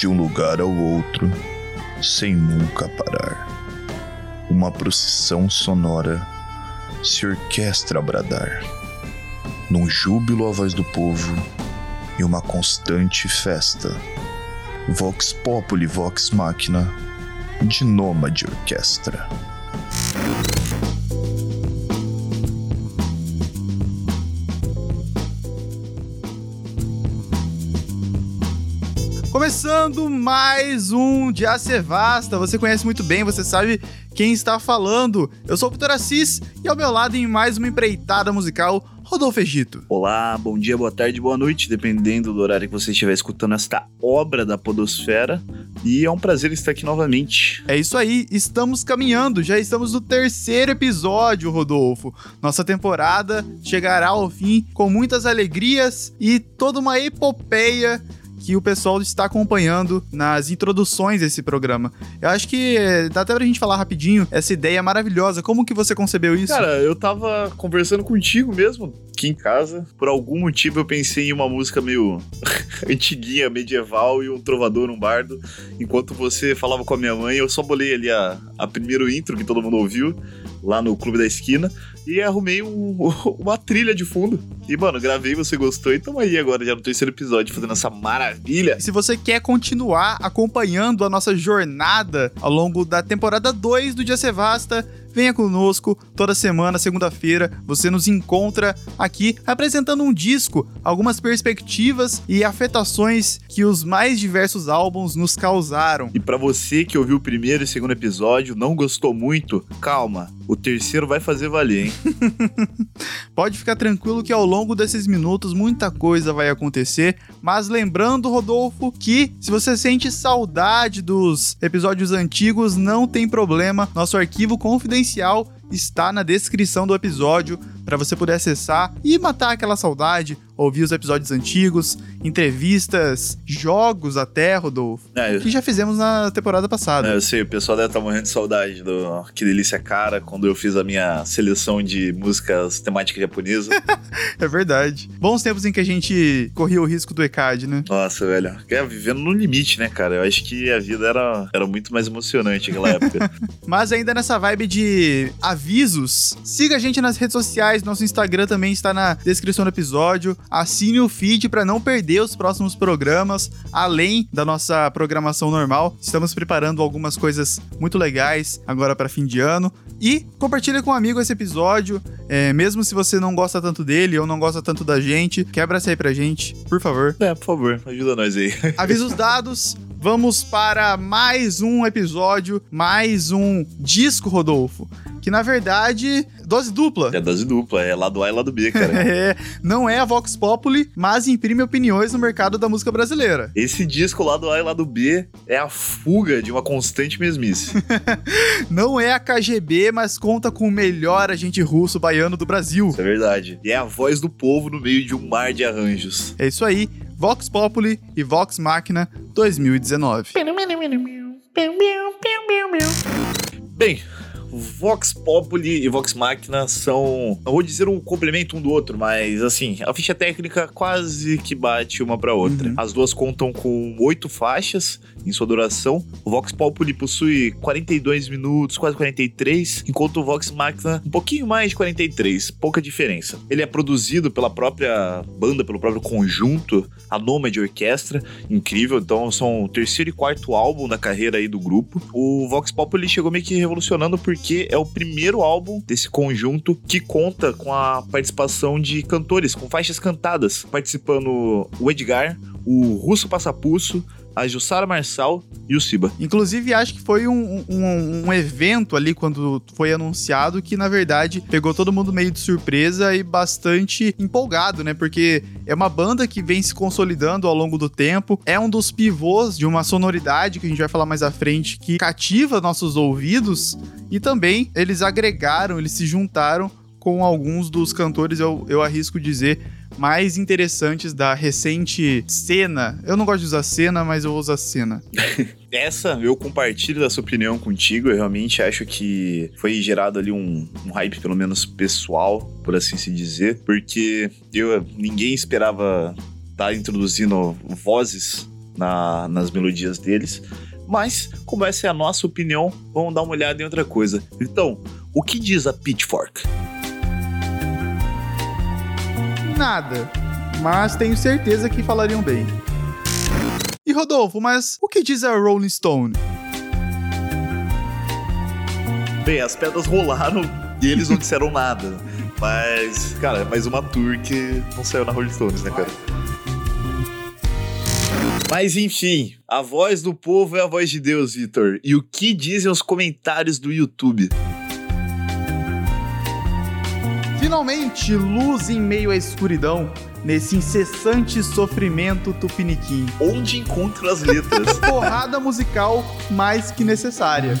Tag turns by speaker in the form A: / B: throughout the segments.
A: de um lugar ao outro, sem nunca parar. Uma procissão sonora se orquestra a bradar, num júbilo à voz do povo e uma constante festa. Vox Populi Vox Machina, de nômade orquestra.
B: Começando mais um de Acevasta. Você conhece muito bem, você sabe quem está falando. Eu sou o Vitor Assis e ao meu lado em mais uma empreitada musical, Rodolfo Egito.
C: Olá, bom dia, boa tarde, boa noite, dependendo do horário que você estiver escutando esta obra da Podosfera. E é um prazer estar aqui novamente.
B: É isso aí, estamos caminhando, já estamos no terceiro episódio, Rodolfo. Nossa temporada chegará ao fim com muitas alegrias e toda uma epopeia que o pessoal está acompanhando nas introduções desse programa. Eu acho que eh, dá até pra gente falar rapidinho essa ideia maravilhosa. Como que você concebeu isso?
C: Cara, eu tava conversando contigo mesmo, aqui em casa. Por algum motivo eu pensei em uma música meio antiguinha, medieval e um trovador, um bardo. Enquanto você falava com a minha mãe, eu só bolei ali a, a primeiro intro que todo mundo ouviu lá no Clube da Esquina e arrumei um, uma trilha de fundo. E, mano, gravei, você gostou, e tamo aí agora já no terceiro episódio fazendo essa maravilha.
B: E se você quer continuar acompanhando a nossa jornada ao longo da temporada 2 do Dia Sevasta, venha conosco toda semana, segunda-feira, você nos encontra aqui apresentando um disco, algumas perspectivas e afetações que os mais diversos álbuns nos causaram.
C: E para você que ouviu o primeiro e segundo episódio, não gostou muito, calma, o terceiro vai fazer valer, hein?
B: Pode ficar tranquilo que ao longo desses minutos muita coisa vai acontecer, mas lembrando, Rodolfo, que se você sente saudade dos episódios antigos, não tem problema, nosso arquivo confidencial está na descrição do episódio para você poder acessar e matar aquela saudade, ouvir os episódios antigos, entrevistas, jogos até, Rodolfo,
C: É,
B: que já fizemos na temporada passada.
C: É, eu sei, o pessoal deve estar morrendo de saudade do Que Delícia Cara, quando eu fiz a minha seleção de músicas temáticas japonesa.
B: É verdade. Bons tempos em que a gente corria o risco do ECAD, né?
C: Nossa, velho. É, vivendo no limite, né, cara? Eu acho que a vida era, era muito mais emocionante naquela época.
B: Mas ainda nessa vibe de avisos, siga a gente nas redes sociais, nosso Instagram também está na descrição do episódio. Assine o feed para não perder os próximos programas, além da nossa programação normal. Estamos preparando algumas coisas muito legais agora para fim de ano. E compartilhe com um amigo esse episódio, é, mesmo se você não gosta tanto dele ou não gosta tanto da gente, quebra essa aí pra gente, por favor.
C: é, por favor, ajuda nós aí.
B: Avisos dados, vamos para mais um episódio, mais um disco, Rodolfo. Que na verdade, dose dupla.
C: É dose dupla, é lado A e lado B, cara.
B: É, não é a Vox Populi, mas imprime opiniões no mercado da música brasileira.
C: Esse disco lado A e lado B é a fuga de uma constante mesmice.
B: Não é a KGB, mas conta com o melhor agente russo baiano do Brasil.
C: Isso é verdade. E é a voz do povo no meio de um mar de arranjos.
B: É isso aí, Vox Populi e Vox Machina 2019.
C: Bem, Vox Populi e Vox Machina são, não vou dizer um complemento um do outro, mas assim, a ficha técnica quase que bate uma pra outra.
B: Uhum.
C: As duas contam com oito faixas em sua duração. O Vox Populi possui 42 minutos, quase 43, enquanto o Vox Machina um pouquinho mais de 43, pouca diferença. Ele é produzido pela própria banda, pelo próprio conjunto, a Nomad Orquestra, incrível, então são o terceiro e quarto álbum da carreira aí do grupo. O Vox Populi chegou meio que revolucionando porque é o primeiro álbum desse conjunto que conta com a participação de cantores, com faixas cantadas, participando o Edgar, o Russo Passapusso, a Jussara Marçal e o Siba.
B: Inclusive, acho que foi um, um, um evento ali quando foi anunciado que, na verdade, pegou todo mundo meio de surpresa e bastante empolgado, né? Porque é uma banda que vem se consolidando ao longo do tempo, é um dos pivôs de uma sonoridade que a gente vai falar mais à frente que cativa nossos ouvidos e também eles agregaram, eles se juntaram com alguns dos cantores, eu, eu arrisco dizer, mais interessantes da recente cena. Eu não gosto de usar cena, mas eu vou usar cena.
C: Essa, eu compartilho dessa opinião contigo. Eu realmente acho que foi gerado ali um, um hype, pelo menos pessoal, por assim se dizer, porque eu, ninguém esperava estar introduzindo vozes na, nas melodias deles. Mas, como essa é a nossa opinião, vamos dar uma olhada em outra coisa. Então, o que diz a Pitchfork?
B: Nada, mas tenho certeza que falariam bem. E Rodolfo, mas o que diz a Rolling Stone?
C: Bem, as pedras rolaram e eles não disseram nada. Mas, cara, é mais uma tour que não saiu na Rolling Stones, né, cara? Mas enfim, a voz do povo é a voz de Deus, Vitor. E o que dizem os comentários do YouTube?
B: Finalmente, luz em meio à escuridão, nesse incessante sofrimento tupiniquim.
C: Onde encontro as letras?
B: Porrada musical mais que necessária.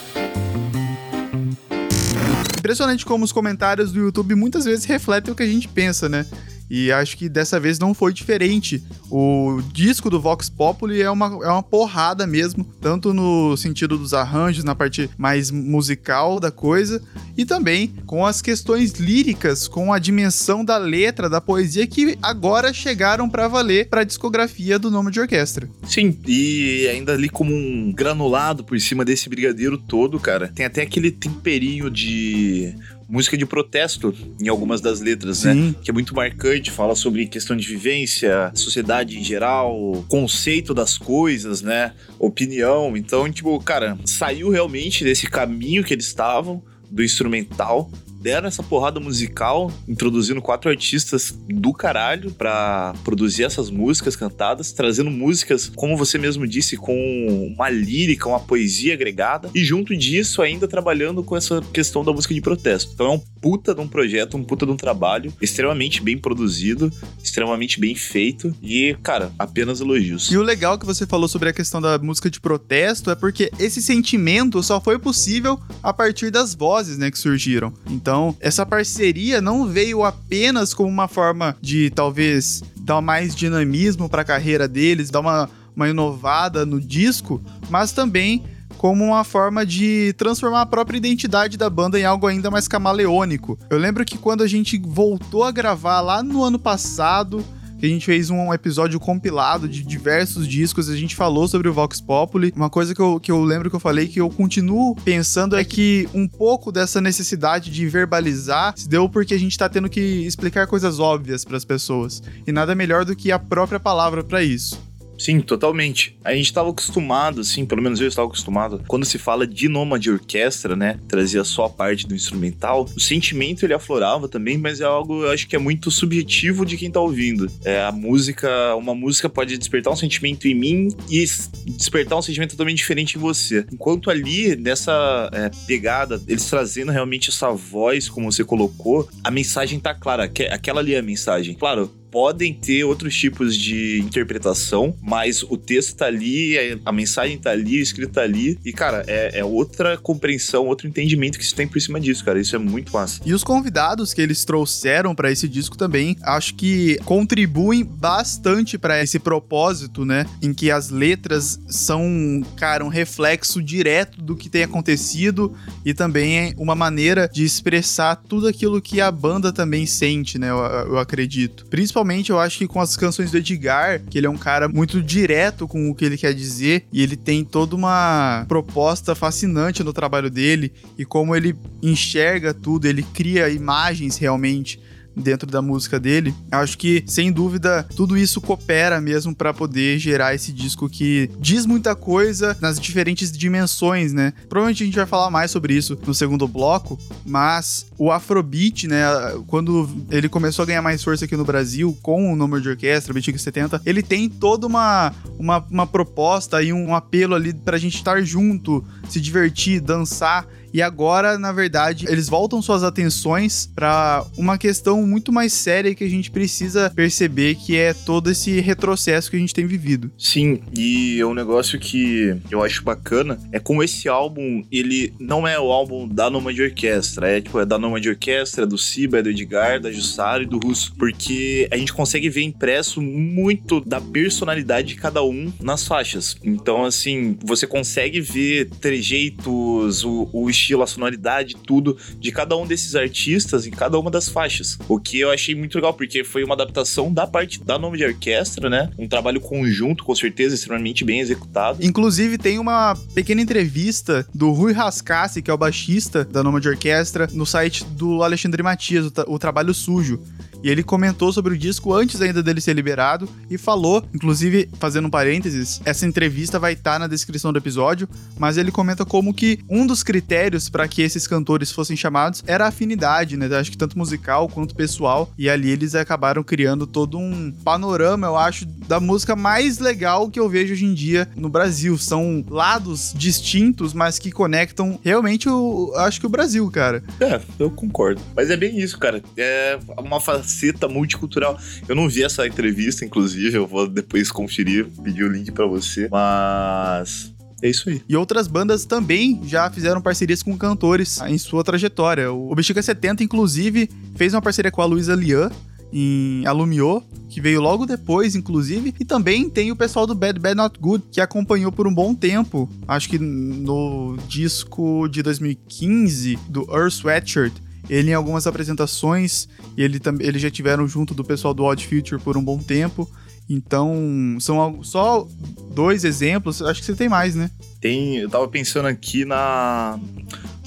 B: Impressionante como os comentários do YouTube muitas vezes refletem o que a gente pensa, né? E acho que dessa vez não foi diferente. O disco do Vox Populi é uma, é uma porrada mesmo, tanto no sentido dos arranjos, na parte mais musical da coisa, e também com as questões líricas, com a dimensão da letra, da poesia, que agora chegaram para valer para a discografia do nome de orquestra.
C: Sim, e ainda ali como um granulado por cima desse brigadeiro todo, cara, tem até aquele temperinho de música de protesto em algumas das letras, né? Sim. né? Que é muito marcante, fala sobre questão de vivência, sociedade em geral, conceito das coisas, né? Opinião. Então, tipo, cara, saiu realmente desse caminho que eles estavam, do instrumental, deram essa porrada musical, introduzindo quatro artistas do caralho para produzir essas músicas cantadas, trazendo músicas, como você mesmo disse, com uma lírica, uma poesia agregada, e junto disso ainda trabalhando com essa questão da música de protesto. Então é um puta de um projeto, um puta de um trabalho extremamente bem produzido, extremamente bem feito e, cara, apenas elogios.
B: E o legal que você falou sobre a questão da música de protesto é porque esse sentimento só foi possível a partir das vozes, né, que surgiram. Então então, essa parceria não veio apenas como uma forma de talvez dar mais dinamismo para a carreira deles, dar uma, uma inovada no disco, mas também como uma forma de transformar a própria identidade da banda em algo ainda mais camaleônico. Eu lembro que quando a gente voltou a gravar lá no ano passado, que a gente fez um episódio compilado de diversos discos, a gente falou sobre o Vox Populi. Uma coisa que eu, que eu lembro que eu falei que eu continuo pensando é que um pouco dessa necessidade de verbalizar se deu porque a gente tá tendo que explicar coisas óbvias para as pessoas. E nada melhor do que a própria palavra para isso.
C: Sim, totalmente. A gente estava acostumado, assim, pelo menos eu estava acostumado, quando se fala de noma de orquestra, né, trazia só a parte do instrumental, o sentimento ele aflorava também, mas é algo, eu acho que é muito subjetivo de quem tá ouvindo. É, a música, uma música pode despertar um sentimento em mim e despertar um sentimento totalmente diferente em você. Enquanto ali, nessa é, pegada, eles trazendo realmente essa voz, como você colocou, a mensagem tá clara, aquela ali é a mensagem. Claro, podem ter outros tipos de interpretação, mas o texto tá ali, a mensagem tá ali, o escrito tá ali. E, cara, é, é outra compreensão, outro entendimento que se tem por cima disso, cara. Isso é muito massa.
B: E os convidados que eles trouxeram para esse disco também, acho que contribuem bastante para esse propósito, né? Em que as letras são, cara, um reflexo direto do que tem acontecido e também uma maneira de expressar tudo aquilo que a banda também sente, né? Eu, eu acredito. Principalmente principalmente eu acho que com as canções do Edgar, que ele é um cara muito direto com o que ele quer dizer e ele tem toda uma proposta fascinante no trabalho dele e como ele enxerga tudo, ele cria imagens realmente dentro da música dele. Acho que, sem dúvida, tudo isso coopera mesmo para poder gerar esse disco que diz muita coisa nas diferentes dimensões, né? Provavelmente a gente vai falar mais sobre isso no segundo bloco, mas o Afrobeat, né, quando ele começou a ganhar mais força aqui no Brasil com o número de orquestra, Beat 70, ele tem toda uma, uma, uma proposta e um apelo ali pra gente estar junto, se divertir, dançar e agora, na verdade, eles voltam suas atenções para uma questão muito mais séria que a gente precisa perceber, que é todo esse retrocesso que a gente tem vivido.
C: Sim, e um negócio que eu acho bacana é como esse álbum, ele não é o álbum da Noma de Orquestra, é tipo, é da Noma de Orquestra, é do Siba, é do Edgar, da Jussara e do Russo, porque a gente consegue ver impresso muito da personalidade de cada um nas faixas. Então, assim, você consegue ver trejeitos, o, o estilo, a sonoridade, tudo de cada um desses artistas em cada uma das faixas. O que eu achei muito legal, porque foi uma adaptação da parte da nome de orquestra, né? Um trabalho conjunto, com certeza, extremamente bem executado.
B: Inclusive, tem uma pequena entrevista do Rui Rascassi, que é o baixista da nome de orquestra, no site do Alexandre Matias, o, o Trabalho Sujo. E ele comentou sobre o disco antes ainda dele ser liberado e falou, inclusive, fazendo um parênteses, essa entrevista vai estar tá na descrição do episódio, mas ele comenta como que um dos critérios para que esses cantores fossem chamados era a afinidade, né? Acho que tanto musical quanto pessoal. E ali eles acabaram criando todo um panorama, eu acho, da música mais legal que eu vejo hoje em dia no Brasil. São lados distintos, mas que conectam realmente o, acho que o Brasil, cara.
C: É, eu concordo. Mas é bem isso, cara. É uma faceta multicultural. Eu não vi essa entrevista, inclusive, eu vou depois conferir, pedir o link para você, mas é isso aí.
B: E outras bandas também já fizeram parcerias com cantores em sua trajetória. O Bexiga 70, inclusive, fez uma parceria com a Luísa Lian em Alumiou, que veio logo depois, inclusive. E também tem o pessoal do Bad Bad Not Good, que acompanhou por um bom tempo. Acho que no disco de 2015 do Earth Sweatshirt ele em algumas apresentações, e ele, eles já tiveram junto do pessoal do Odd Future por um bom tempo. Então, são só dois exemplos. Acho que você tem mais, né?
C: Tem. Eu tava pensando aqui na.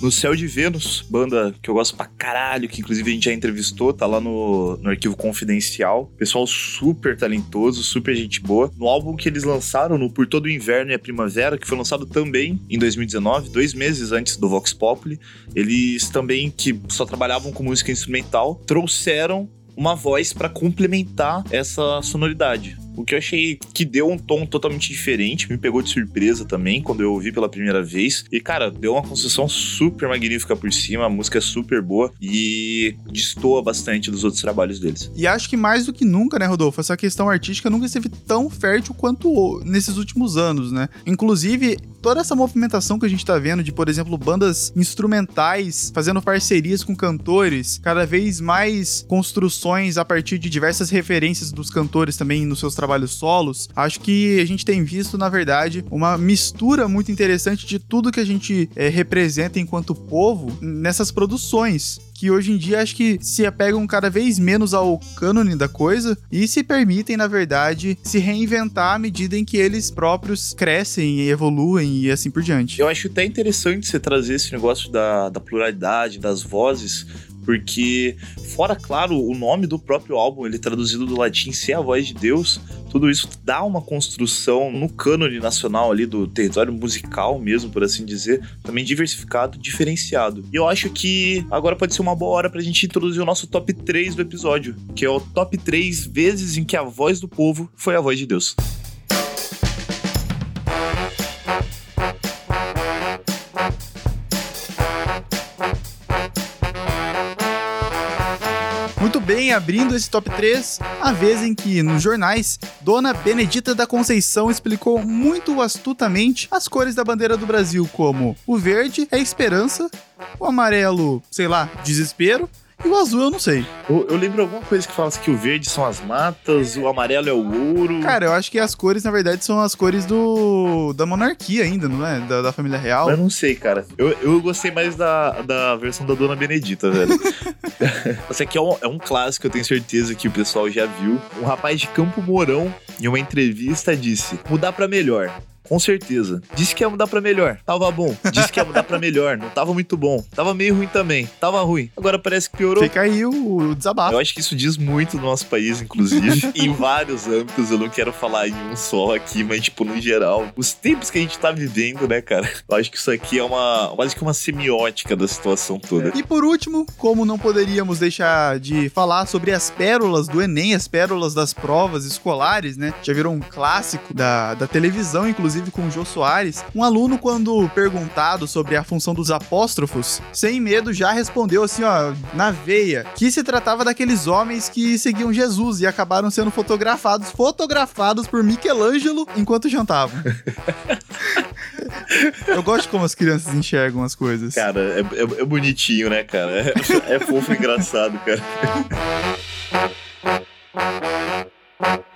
C: No Céu de Vênus, banda que eu gosto pra caralho, que inclusive a gente já entrevistou, tá lá no, no arquivo confidencial. Pessoal super talentoso, super gente boa. No álbum que eles lançaram, no Por Todo o Inverno e a Primavera, que foi lançado também em 2019, dois meses antes do Vox Populi, eles também, que só trabalhavam com música instrumental, trouxeram uma voz para complementar essa sonoridade. O que eu achei que deu um tom totalmente diferente, me pegou de surpresa também quando eu ouvi pela primeira vez. E, cara, deu uma construção super magnífica por cima, a música é super boa e destoa bastante dos outros trabalhos deles.
B: E acho que mais do que nunca, né, Rodolfo, essa questão artística nunca esteve tão fértil quanto nesses últimos anos, né? Inclusive, toda essa movimentação que a gente tá vendo de, por exemplo, bandas instrumentais fazendo parcerias com cantores, cada vez mais construções a partir de diversas referências dos cantores também nos seus trabalhos solos, acho que a gente tem visto, na verdade, uma mistura muito interessante de tudo que a gente é, representa enquanto povo nessas produções que hoje em dia acho que se apegam cada vez menos ao cânone da coisa e se permitem, na verdade, se reinventar à medida em que eles próprios crescem e evoluem e assim por diante.
C: Eu acho até interessante você trazer esse negócio da, da pluralidade, das vozes, porque fora claro o nome do próprio álbum, ele traduzido do latim ser a voz de Deus, tudo isso dá uma construção no cânone nacional ali do território musical mesmo, por assim dizer, também diversificado, diferenciado. E eu acho que agora pode ser uma boa hora pra gente introduzir o nosso top 3 do episódio, que é o top 3 vezes em que a voz do povo foi a voz de Deus.
B: Abrindo esse top 3, a vez em que, nos jornais, Dona Benedita da Conceição explicou muito astutamente as cores da bandeira do Brasil, como o verde é esperança, o amarelo, sei lá, desespero, e o azul eu não sei.
C: Eu, eu, lembro alguma coisa que fala assim que o verde são as matas, o amarelo é o ouro.
B: Cara, eu acho que as cores, na verdade, são as cores do da monarquia ainda, não é? Da, da família real.
C: Eu não sei, cara. Eu, eu gostei mais da, da versão da Dona Benedita, velho. Esse aqui é um, é um clássico, eu tenho certeza que o pessoal já viu. Um rapaz de Campo Mourão, em uma entrevista, disse: mudar para melhor. Com certeza. Disse que ia mudar para melhor. Tava bom. Disse que ia mudar para melhor. Não tava muito bom. Tava meio ruim também. Tava ruim. Agora parece que piorou.
B: Fica aí o, desabafo.
C: Eu acho que isso diz muito do nosso país, inclusive. em vários âmbitos. Eu não quero falar em um só aqui, mas, tipo, no geral. Os tempos que a gente tá vivendo, né, cara? Eu acho que isso aqui é uma. quase que uma semiótica da situação toda.
B: E por último, como não poderíamos deixar de falar sobre as pérolas do Enem, as pérolas das provas escolares, né? Já virou um clássico da, da televisão, inclusive inclusive com o Jô Soares, um aluno, quando perguntado sobre a função dos apóstrofos, sem medo já respondeu assim, ó, na veia, que se tratava daqueles homens que seguiam Jesus e acabaram sendo fotografados, fotografados por Michelangelo enquanto jantavam. Eu gosto de como as crianças enxergam as coisas.
C: Cara, é, é, é bonitinho, né, cara? É, é fofo e engraçado, cara.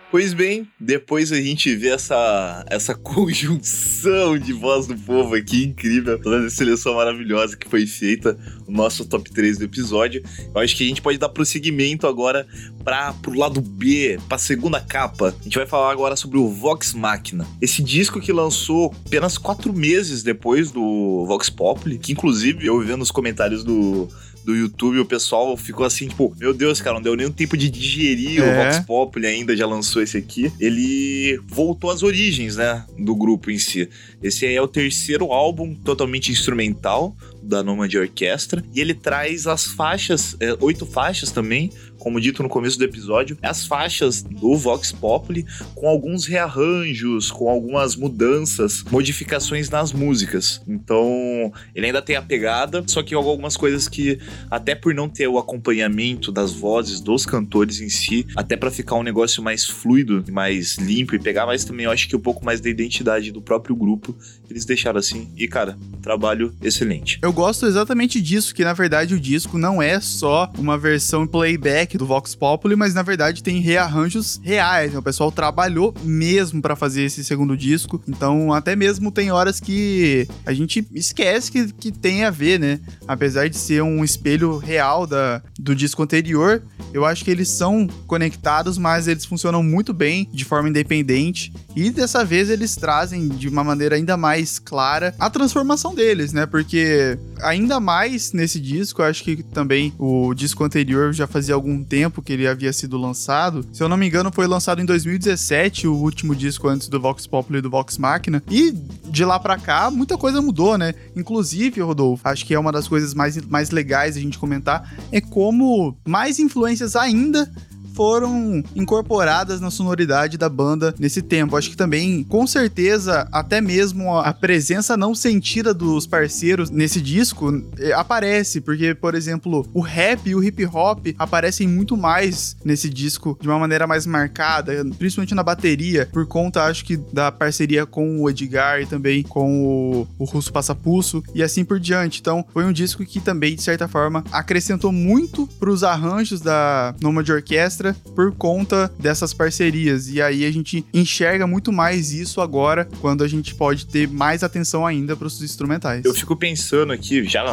C: Pois bem, depois a gente vê essa, essa conjunção de voz do povo aqui, incrível, toda essa seleção maravilhosa que foi feita, o nosso top 3 do episódio. Eu acho que a gente pode dar prosseguimento agora para pro lado B, pra segunda capa. A gente vai falar agora sobre o Vox Machina. Esse disco que lançou apenas quatro meses depois do Vox Populi, que inclusive eu vendo nos comentários do do YouTube, o pessoal ficou assim, tipo, meu Deus, cara, não deu nem tempo de digerir é. o Vox Populi ainda, já lançou esse aqui. Ele voltou às origens, né, do grupo em si. Esse aí é o terceiro álbum totalmente instrumental da Nomad Orquestra e ele traz as faixas, é, oito faixas também, como dito no começo do episódio, as faixas do Vox Populi com alguns rearranjos, com algumas mudanças, modificações nas músicas. Então, ele ainda tem a pegada, só que algumas coisas que, até por não ter o acompanhamento das vozes dos cantores em si, até para ficar um negócio mais fluido, mais limpo e pegar, mas também eu acho que um pouco mais da identidade do próprio grupo, eles deixaram assim. E, cara, trabalho excelente.
B: Eu gosto exatamente disso, que na verdade o disco não é só uma versão playback do Vox Populi, mas na verdade tem rearranjos reais. Né? O pessoal trabalhou mesmo para fazer esse segundo disco. Então, até mesmo tem horas que a gente esquece que, que tem a ver, né? Apesar de ser um espelho real da, do disco anterior, eu acho que eles são conectados, mas eles funcionam muito bem de forma independente. E dessa vez eles trazem de uma maneira ainda mais clara a transformação deles, né? Porque ainda mais nesse disco, eu acho que também o disco anterior já fazia algum algum tempo que ele havia sido lançado. Se eu não me engano, foi lançado em 2017, o último disco antes do Vox Populi e do Vox Machina. E de lá para cá, muita coisa mudou, né? Inclusive, Rodolfo, acho que é uma das coisas mais, mais legais a gente comentar, é como mais influências ainda foram incorporadas na sonoridade da banda nesse tempo. Acho que também, com certeza, até mesmo a presença não sentida dos parceiros nesse disco eh, aparece, porque, por exemplo, o rap e o hip hop aparecem muito mais nesse disco de uma maneira mais marcada, principalmente na bateria, por conta, acho que, da parceria com o Edgar e também com o, o Russo Passapulso e assim por diante. Então, foi um disco que também, de certa forma, acrescentou muito para os arranjos da Nomad Orquestra por conta dessas parcerias. E aí a gente enxerga muito mais isso agora, quando a gente pode ter mais atenção ainda para os instrumentais.
C: Eu fico pensando aqui, já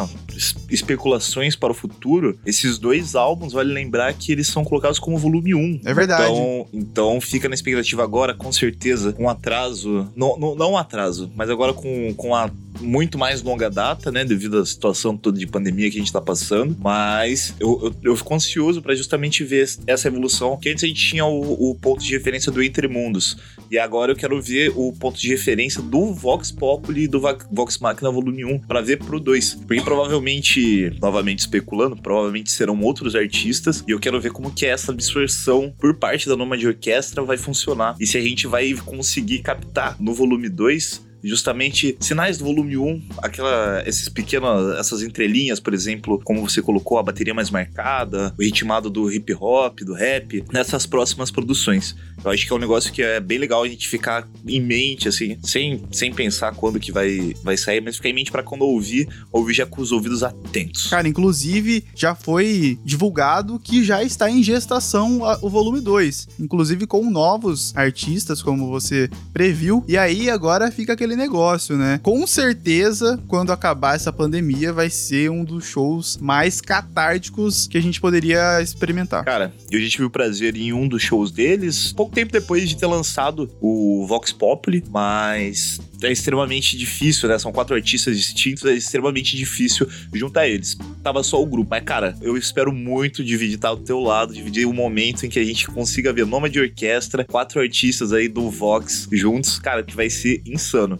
C: especulações para o futuro, esses dois álbuns, vale lembrar que eles são colocados como volume 1.
B: É verdade.
C: Então, então fica na expectativa agora, com certeza, um atraso, não, não, não um atraso, mas agora com, com a muito mais longa data, né, devido à situação toda de pandemia que a gente tá passando, mas eu, eu, eu fico ansioso para justamente ver essa evolução, que antes a gente tinha o, o, ponto de referência do Entre Mundos, e agora eu quero ver o ponto de referência do Vox Populi e do Vox Machina Volume 1 para ver pro 2, porque provavelmente, novamente especulando, provavelmente serão outros artistas, e eu quero ver como que essa absorção por parte da Noma de Orquestra vai funcionar, e se a gente vai conseguir captar no volume 2 justamente sinais do volume 1, aquela, esses pequenos, essas entrelinhas, por exemplo, como você colocou, a bateria mais marcada, o ritmado do hip hop, do rap, nessas próximas produções. Eu acho que é um negócio que é bem legal a gente ficar em mente, assim, sem, sem pensar quando que vai, vai sair, mas ficar em mente para quando ouvir, ouvir já com os ouvidos atentos.
B: Cara, inclusive já foi divulgado que já está em gestação o volume 2, inclusive com novos artistas, como você previu, e aí agora fica aquele aquele negócio, né? Com certeza, quando acabar essa pandemia, vai ser um dos shows mais catárticos que a gente poderia experimentar.
C: Cara, eu já tive o prazer em um dos shows deles, pouco tempo depois de ter lançado o Vox Populi, mas é extremamente difícil, né? São quatro artistas distintos, é extremamente difícil juntar eles. Tava só o grupo, mas cara, eu espero muito dividir tá, do teu lado, dividir o um momento em que a gente consiga ver nome de orquestra, quatro artistas aí do Vox juntos, cara, que vai ser insano.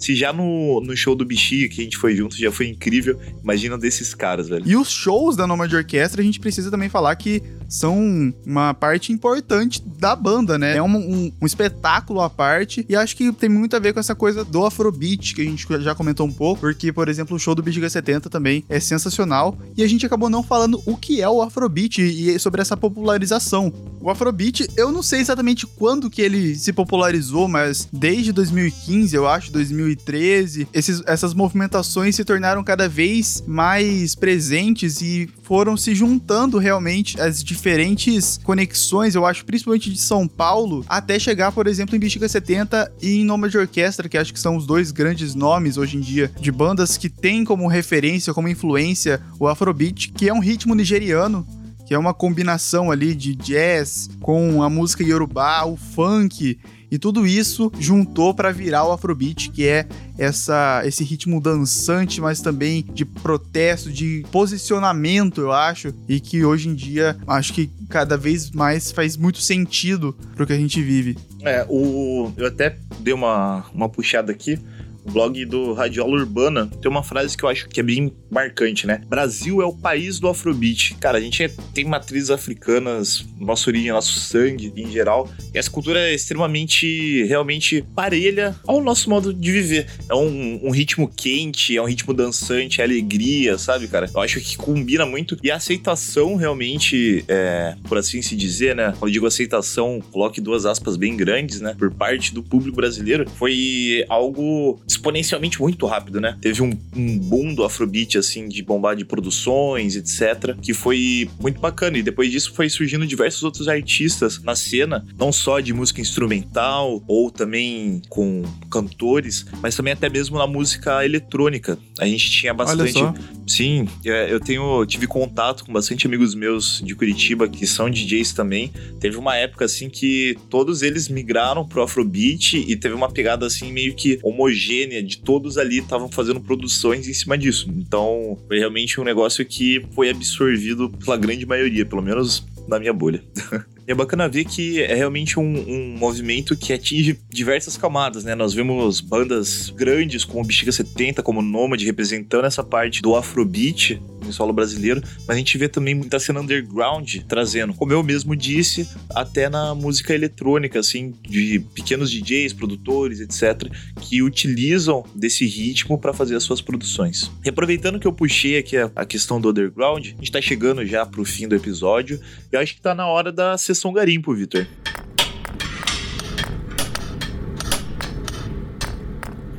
C: Se já no, no show do Bichinho que a gente foi junto já foi incrível, imagina desses caras, velho.
B: E os shows da Nomad Orquestra, a gente precisa também falar que são uma parte importante da banda, né? É um, um, um, espetáculo à parte e acho que tem muito a ver com essa coisa do Afrobeat, que a gente já comentou um pouco, porque, por exemplo, o show do Bexiga 70 também é sensacional e a gente acabou não falando o que é o Afrobeat e sobre essa popularização. O Afrobeat, eu não sei exatamente quando que ele se popularizou, mas desde 2015, eu acho, 2016, 2013, esses, essas movimentações se tornaram cada vez mais presentes e foram se juntando realmente as diferentes conexões, eu acho, principalmente de São Paulo, até chegar, por exemplo, em Bexiga 70 e em Nômade Orquestra, que acho que são os dois grandes nomes hoje em dia de bandas que têm como referência, como influência o Afrobeat, que é um ritmo nigeriano que é uma combinação ali de jazz com a música yorubá, o funk e tudo isso juntou para virar o Afrobeat, que é essa esse ritmo dançante, mas também de protesto, de posicionamento, eu acho, e que hoje em dia acho que cada vez mais faz muito sentido pro que a gente vive.
C: É, o eu até dei uma, uma puxada aqui o blog do Radiola Urbana, tem uma frase que eu acho que é bem marcante, né? Brasil é o país do Afrobeat. Cara, a gente é, tem matrizes africanas, nossa origem, nosso sangue em geral. E essa cultura é extremamente, realmente parelha ao nosso modo de viver. É um, um ritmo quente, é um ritmo dançante, é alegria, sabe, cara? Eu acho que combina muito. E a aceitação realmente, é, por assim se dizer, né? Quando eu digo aceitação, coloque duas aspas bem grandes, né? Por parte do público brasileiro, foi algo exponencialmente muito rápido, né? Teve um, um boom do Afrobeat, assim, de bombar de produções, etc., que foi muito bacana. E depois disso foi surgindo diversos outros artistas na cena, não só de música instrumental ou também com cantores, mas também até mesmo na música eletrônica. A gente tinha bastante. Sim, é, eu tenho tive contato com bastante amigos meus de Curitiba que são DJs também. Teve uma época assim que todos eles migraram pro Afrobeat e teve uma pegada assim meio que homogênea de todos ali estavam fazendo produções em cima disso. Então, foi realmente um negócio que foi absorvido pela grande maioria, pelo menos na minha bolha. É bacana ver que é realmente um, um, movimento que atinge diversas camadas, né? Nós vemos bandas grandes como Bexiga 70, como Nomad, representando essa parte do Afrobeat em solo brasileiro, mas a gente vê também muita cena underground trazendo, como eu mesmo disse, até na música eletrônica, assim, de pequenos DJs, produtores, etc., que utilizam desse ritmo para fazer as suas produções. E aproveitando que eu puxei aqui a, questão do underground, a gente tá chegando já pro fim do episódio, e acho que tá na hora da sessão Sessão Garimpo, Vitor.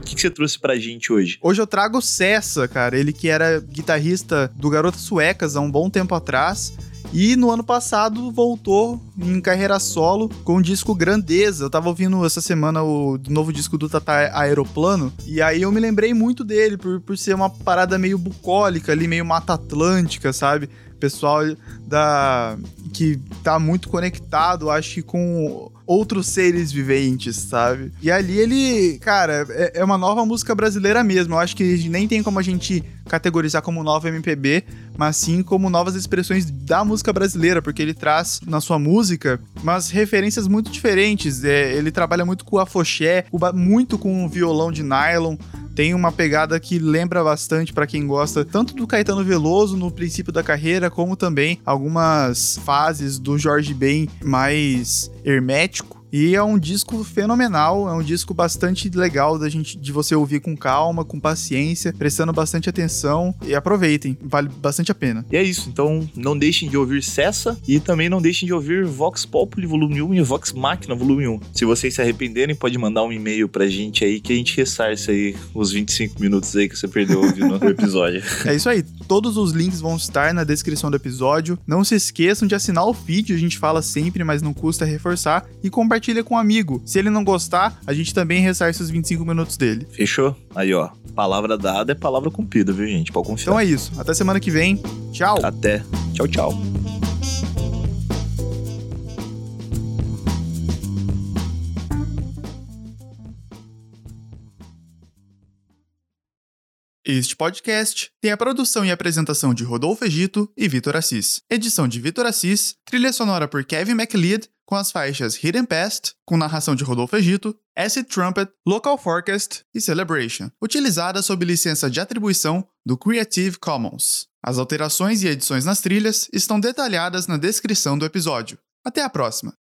C: Que você trouxe pra gente hoje?
B: Hoje eu trago o Cessa, cara. Ele que era guitarrista do Garotas Suecas há um bom tempo atrás. E no ano passado voltou em carreira solo com o disco Grandeza. Eu tava ouvindo essa semana o novo disco do Tata Aeroplano. E aí eu me lembrei muito dele, por, por ser uma parada meio bucólica ali, meio Mata Atlântica, sabe? Pessoal da que tá muito conectado, acho que com outros seres viventes, sabe? E ali ele, cara, é, é, uma nova música brasileira mesmo. Eu acho que nem tem como a gente categorizar como nova MPB, mas sim como novas expressões da música brasileira, porque ele traz na sua música umas referências muito diferentes. É, ele trabalha muito com a foché, muito com o violão de nylon tem uma pegada que lembra bastante para quem gosta tanto do Caetano Veloso no princípio da carreira, como também algumas fases do Jorge Ben mais hermético. E é um disco fenomenal, é um disco bastante legal da gente de você ouvir com calma, com paciência, prestando bastante atenção e aproveitem, vale bastante a pena.
C: E é isso, então não deixem de ouvir Cessa e também não deixem de ouvir Vox Populi volume 1 e Vox Machina volume 1. Se vocês se arrependerem, pode mandar um e-mail pra gente aí que a gente ressarce aí os 25 minutos aí que você perdeu ouvindo o episódio.
B: É isso aí, todos os links vão estar na descrição do episódio. Não se esqueçam de assinar o feed, a gente fala sempre, mas não custa reforçar e compartilhar compartilha com um amigo. Se ele não gostar, a gente também ressarce os 25 minutos dele.
C: Fechou? Aí, ó. Palavra dada é palavra cumprida, viu, gente? Pode confiar.
B: Então é isso. Até semana que vem. Tchau.
C: Até. Tchau, tchau.
B: Este podcast tem a produção e apresentação de Rodolfo Egito e Vitor Assis. Edição de Vitor Assis, trilha sonora por Kevin MacLeod, com as faixas Hidden Past, com narração de Rodolfo Egito, Acid Trumpet, Local Forecast e Celebration, utilizadas sob licença de atribuição do Creative Commons. As alterações e edições nas trilhas estão detalhadas na descrição do episódio. Até a próxima!